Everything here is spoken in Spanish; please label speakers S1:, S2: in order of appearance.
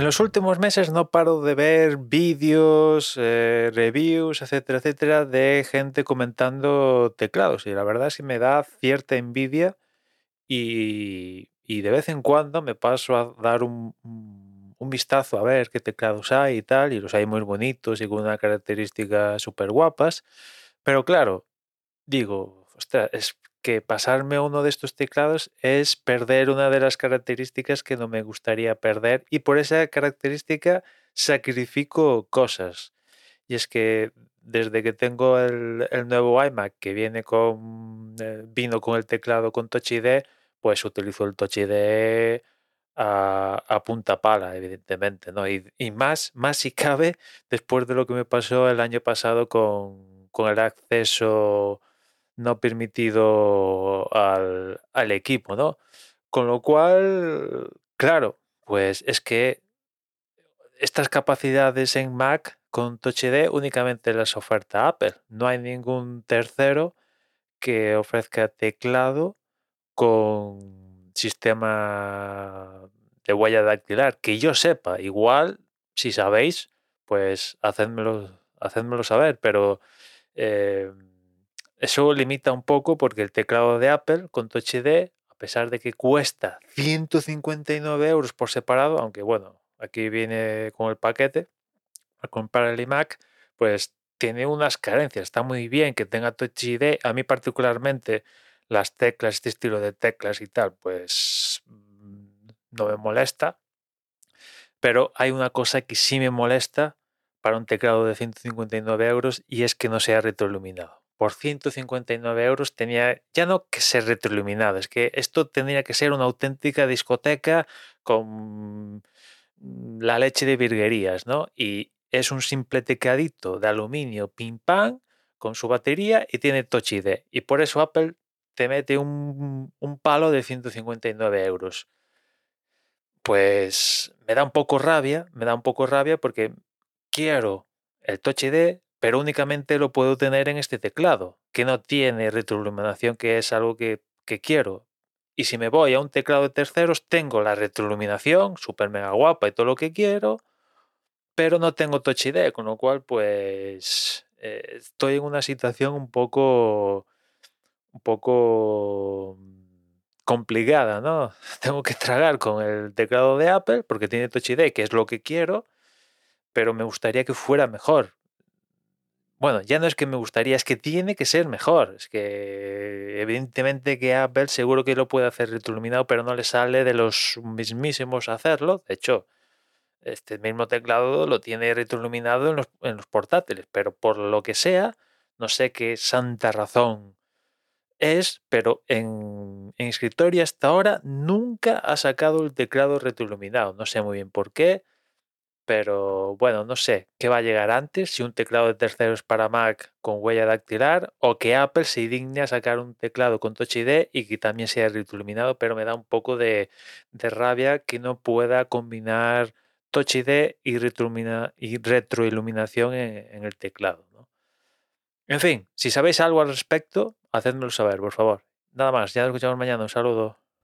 S1: los últimos meses no paro de ver vídeos, eh, reviews, etcétera, etcétera, de gente comentando teclados. Y la verdad que me da cierta envidia y, y de vez en cuando me paso a dar un, un vistazo a ver qué teclados hay y tal, y los hay muy bonitos y con unas características súper guapas. Pero claro, digo, ostras, es que pasarme uno de estos teclados es perder una de las características que no me gustaría perder y por esa característica sacrifico cosas. Y es que desde que tengo el, nuevo iMac que viene con eh, vino con el teclado con Touch ID, pues utilizo el Touch ID a, punta pala, evidentemente, ¿no? Y, más, más si cabe después de lo que me pasó el año pasado con, con el acceso no permitido al, al equipo, ¿no? Con lo cual, claro, pues es que estas capacidades en Mac con Touch ID únicamente las oferta Apple. No hay ningún tercero que ofrezca teclado con sistema de huella dactilar. Que yo sepa, igual, si sabéis, pues hacedmelo, saber, pero eh, eso limita un poco porque el teclado de Apple con Touch ID, a pesar de que cuesta 159 euros por separado, aunque bueno, aquí viene con el paquete, al comprar el iMac, pues tiene unas carencias. Está muy bien que tenga Touch ID. A mí particularmente las teclas, este estilo de teclas y tal, pues mm, no me molesta. Pero hay una cosa que sí me molesta para un teclado de 159 euros y es que no sea retroiluminado por 159 euros tenía ya no que ser retroiluminado, es que esto tendría que ser una auténtica discoteca con la leche de virguerías, ¿no? Y es un simple tecladito de aluminio pim pam con su batería y tiene Touch ID. Y por eso Apple te mete un, un palo de 159 euros. Pues me da un poco rabia, me da un poco rabia porque quiero el Touch ID, pero únicamente lo puedo tener en este teclado, que no tiene retroiluminación, que es algo que, quiero. Y si me voy a un teclado de terceros, tengo la retroiluminación, super mega guapa y todo lo que quiero, pero no tengo Touch ID, con lo cual, pues, eh, estoy en una situación un poco, un poco complicada, ¿no? Tengo que tragar con el teclado de Apple porque tiene Touch ID, que es lo que quiero, pero me gustaría que fuera mejor bueno, ya no es que me gustaría, es que tiene que ser mejor. Es que evidentemente que Apple seguro que lo puede hacer retroiluminado, pero no le sale de los mismísimos hacerlo. De hecho, este mismo teclado lo tiene retroiluminado en los, en los portátiles, pero por lo que sea, no sé qué santa razón es, pero en, en escritorio hasta ahora nunca ha sacado el teclado retroiluminado. No sé muy bien por qué pero bueno, no sé qué va a llegar antes, si un teclado de terceros para Mac con huella dactilar o que Apple se digne a sacar un teclado con Touch ID y que también sea retroiluminado, pero me da un poco de, rabia que no pueda combinar Touch ID y, y retroiluminación en, el teclado. En fin, si sabéis algo al respecto, hacedmelo saber, por favor. Nada más, ya nos escuchamos mañana. Un saludo.